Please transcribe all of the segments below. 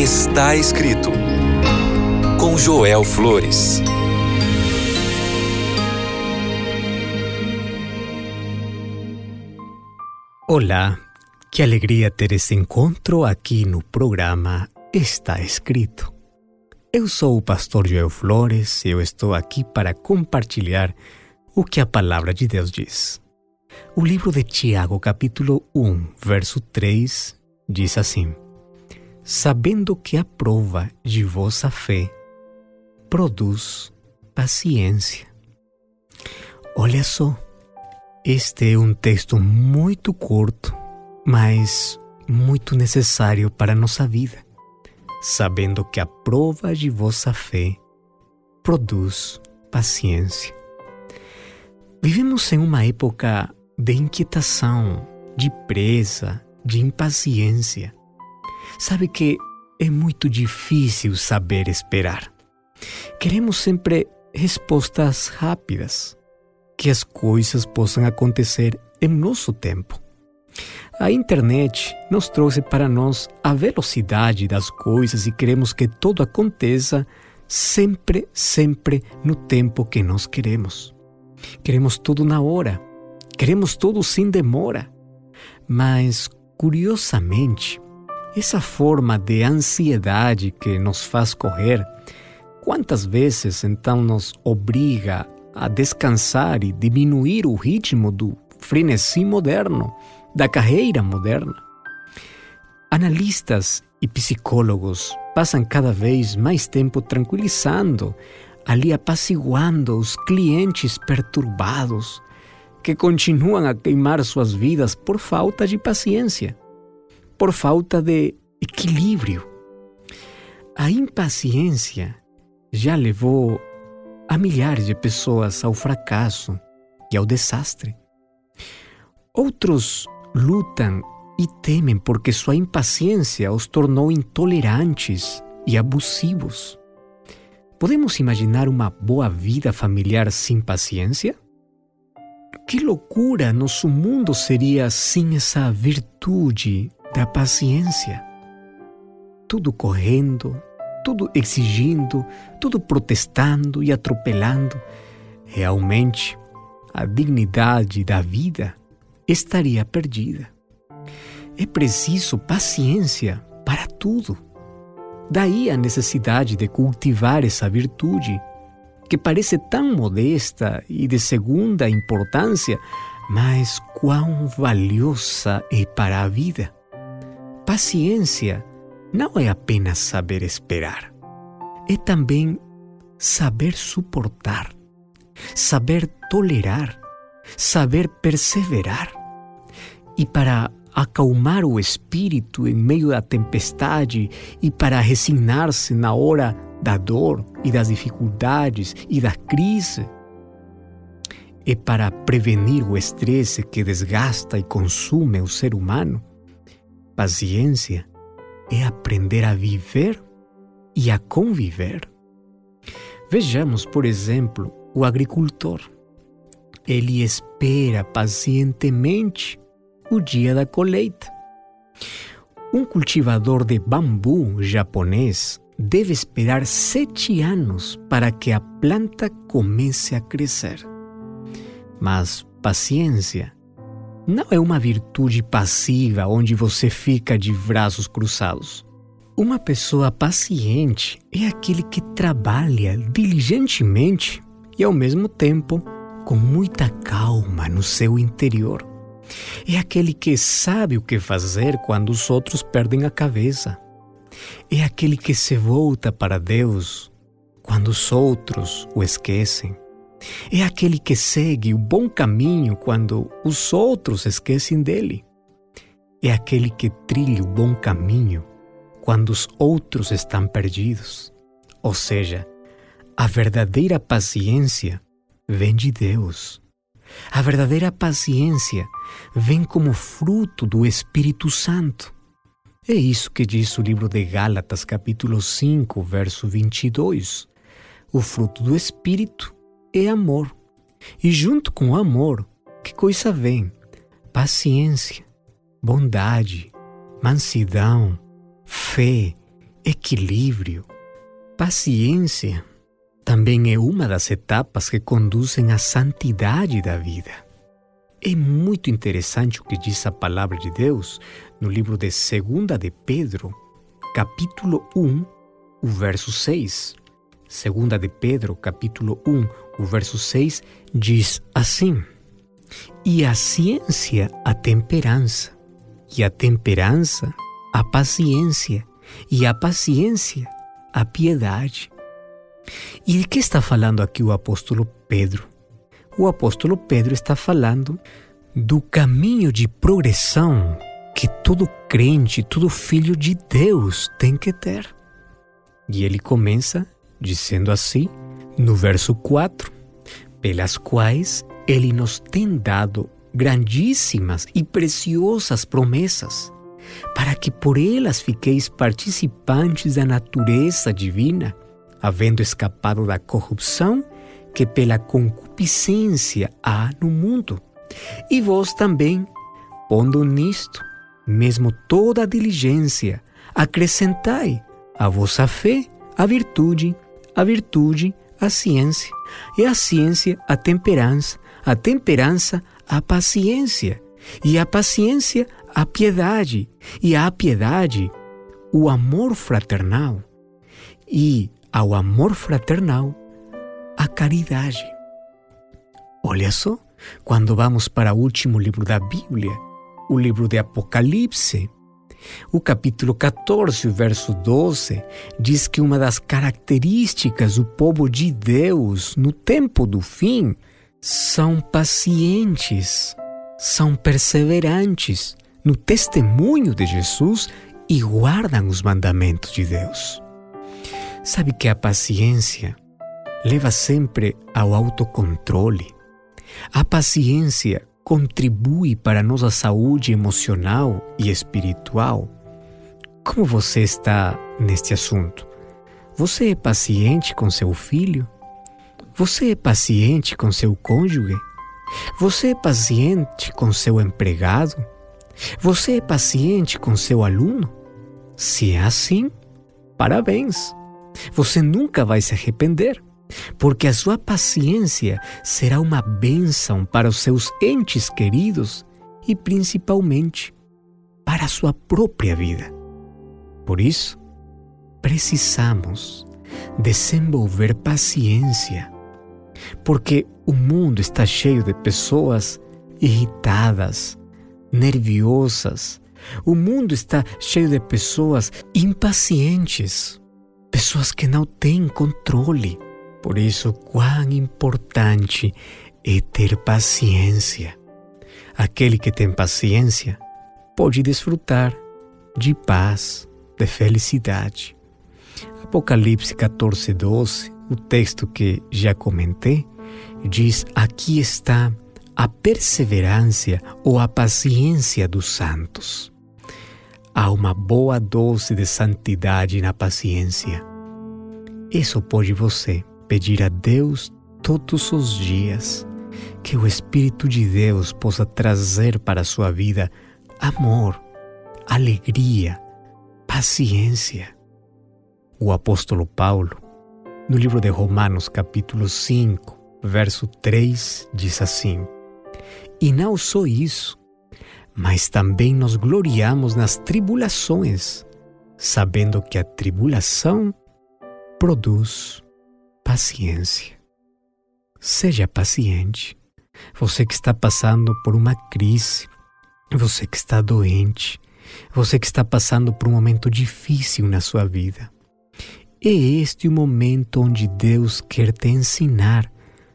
Está escrito com Joel Flores. Olá, que alegria ter esse encontro aqui no programa Está Escrito. Eu sou o pastor Joel Flores e eu estou aqui para compartilhar o que a palavra de Deus diz. O livro de Tiago, capítulo 1, verso 3, diz assim: Sabendo que a prova de vossa fé produz paciência. Olha só, este é um texto muito curto, mas muito necessário para a nossa vida, sabendo que a prova de vossa fé produz paciência. Vivemos em uma época de inquietação, de presa, de impaciência. Sabe que é muito difícil saber esperar. Queremos sempre respostas rápidas, que as coisas possam acontecer em nosso tempo. A internet nos trouxe para nós a velocidade das coisas e queremos que tudo aconteça sempre, sempre no tempo que nós queremos. Queremos tudo na hora. Queremos tudo sem demora. Mas, curiosamente, essa forma de ansiedade que nos faz correr, quantas vezes então nos obriga a descansar e diminuir o ritmo do frenesi moderno, da carreira moderna? Analistas e psicólogos passam cada vez mais tempo tranquilizando ali apaciguando os clientes perturbados que continuam a queimar suas vidas por falta de paciência, por falta de equilíbrio. A impaciência já levou a milhares de pessoas ao fracasso e ao desastre. Outros lutam e temem porque sua impaciência os tornou intolerantes e abusivos. Podemos imaginar uma boa vida familiar sem paciência? Que loucura nosso mundo seria sem essa virtude da paciência. Tudo correndo, tudo exigindo, tudo protestando e atropelando. Realmente, a dignidade da vida estaria perdida. É preciso paciência para tudo. Daí a necessidade de cultivar essa virtude, que parece tão modesta e de segunda importância, mas quão valiosa é para a vida. Paciência não é apenas saber esperar, é também saber suportar, saber tolerar, saber perseverar. E para acalmar o espírito em meio da tempestade e para resignar-se na hora da dor e das dificuldades e da crise. E para prevenir o estresse que desgasta e consome o ser humano. Paciência é aprender a viver e a conviver. Vejamos, por exemplo, o agricultor. Ele espera pacientemente o dia da colheita. Um cultivador de bambu japonês deve esperar sete anos para que a planta comece a crescer. Mas paciência não é uma virtude passiva onde você fica de braços cruzados. Uma pessoa paciente é aquele que trabalha diligentemente e, ao mesmo tempo, com muita calma no seu interior. É aquele que sabe o que fazer quando os outros perdem a cabeça. É aquele que se volta para Deus quando os outros o esquecem. É aquele que segue o bom caminho quando os outros esquecem dele. É aquele que trilha o bom caminho quando os outros estão perdidos. Ou seja, a verdadeira paciência vem de Deus. A verdadeira paciência vem como fruto do Espírito Santo. É isso que diz o livro de Gálatas, capítulo 5, verso 22. O fruto do Espírito é amor. E junto com o amor, que coisa vem? Paciência, bondade, mansidão, fé, equilíbrio. Paciência também é uma das etapas que conduzem à santidade da vida. É muito interessante o que diz a palavra de Deus no livro de 2 de Pedro, capítulo 1, o verso 6. 2 de Pedro, capítulo 1, o verso 6, diz assim: E a ciência, a temperança, e a temperança, a paciência, e a paciência, a piedade. E de que está falando aqui o apóstolo Pedro? O apóstolo Pedro está falando do caminho de progressão que todo crente, todo filho de Deus tem que ter. E ele começa dizendo assim, no verso 4, pelas quais ele nos tem dado grandíssimas e preciosas promessas, para que por elas fiqueis participantes da natureza divina, havendo escapado da corrupção que pela concupiscência há no mundo. E vós também, pondo nisto, mesmo toda a diligência, acrescentai a vossa fé, a virtude, a virtude, a ciência, e a ciência, a temperança, a temperança, a paciência, e a paciência, a piedade, e a piedade, o amor fraternal, e ao amor fraternal, a caridade. Olha só, quando vamos para o último livro da Bíblia, o livro de Apocalipse, o capítulo 14, verso 12, diz que uma das características do povo de Deus no tempo do fim são pacientes, são perseverantes no testemunho de Jesus e guardam os mandamentos de Deus. Sabe que a paciência leva sempre ao autocontrole. A paciência contribui para nossa saúde emocional e espiritual. Como você está neste assunto? Você é paciente com seu filho? Você é paciente com seu cônjuge? Você é paciente com seu empregado? Você é paciente com seu aluno? Se é assim, parabéns! Você nunca vai se arrepender porque a sua paciência será uma bênção para os seus entes queridos e principalmente para a sua própria vida. Por isso, precisamos desenvolver paciência, porque o mundo está cheio de pessoas irritadas, nerviosas. O mundo está cheio de pessoas impacientes, pessoas que não têm controle por isso, quão importante é ter paciência. Aquele que tem paciência pode desfrutar de paz, de felicidade. Apocalipse 14, 12, o texto que já comentei, diz: Aqui está a perseverança ou a paciência dos santos. Há uma boa dose de santidade na paciência. Isso pode você pedir a Deus todos os dias que o Espírito de Deus possa trazer para a sua vida amor, alegria, paciência. O apóstolo Paulo, no livro de Romanos, capítulo 5, verso 3, diz assim: E não só isso, mas também nos gloriamos nas tribulações, sabendo que a tribulação produz paciência. Seja paciente. Você que está passando por uma crise, você que está doente, você que está passando por um momento difícil na sua vida. É este o momento onde Deus quer te ensinar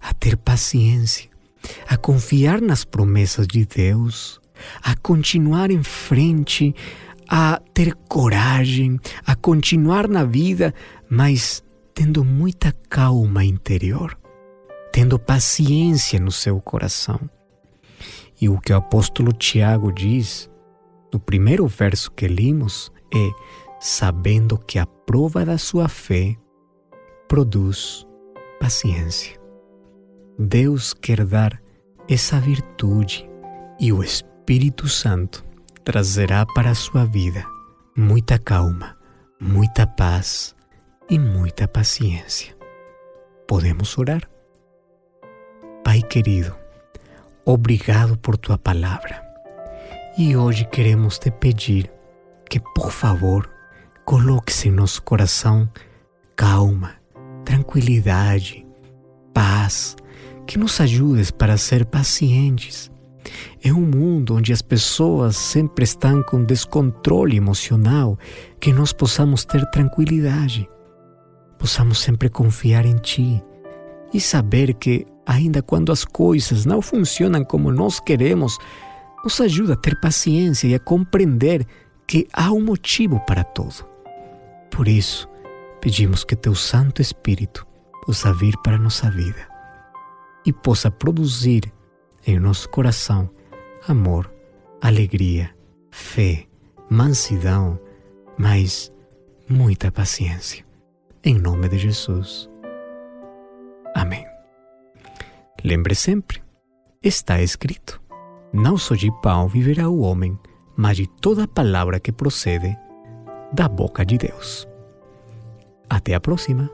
a ter paciência, a confiar nas promessas de Deus, a continuar em frente, a ter coragem, a continuar na vida, mas tendo muita calma interior, tendo paciência no seu coração. E o que o apóstolo Tiago diz no primeiro verso que limos é: sabendo que a prova da sua fé produz paciência. Deus quer dar essa virtude e o Espírito Santo trazerá para a sua vida muita calma, muita paz e muita paciência. Podemos orar? Pai querido, obrigado por tua palavra. E hoje queremos te pedir que, por favor, coloque-se em nosso coração calma, tranquilidade, paz, que nos ajudes para ser pacientes. É um mundo onde as pessoas sempre estão com descontrole emocional, que nós possamos ter tranquilidade, possamos sempre confiar em Ti e saber que, ainda quando as coisas não funcionam como nós queremos, nos ajuda a ter paciência e a compreender que há um motivo para tudo. Por isso, pedimos que Teu Santo Espírito possa vir para a nossa vida e possa produzir em nosso coração amor, alegria, fé, mansidão, mas muita paciência. Em nome de Jesus. Amém. Lembre sempre, está escrito: não só de pão viverá o homem, mas de toda palavra que procede da boca de Deus. Até a próxima!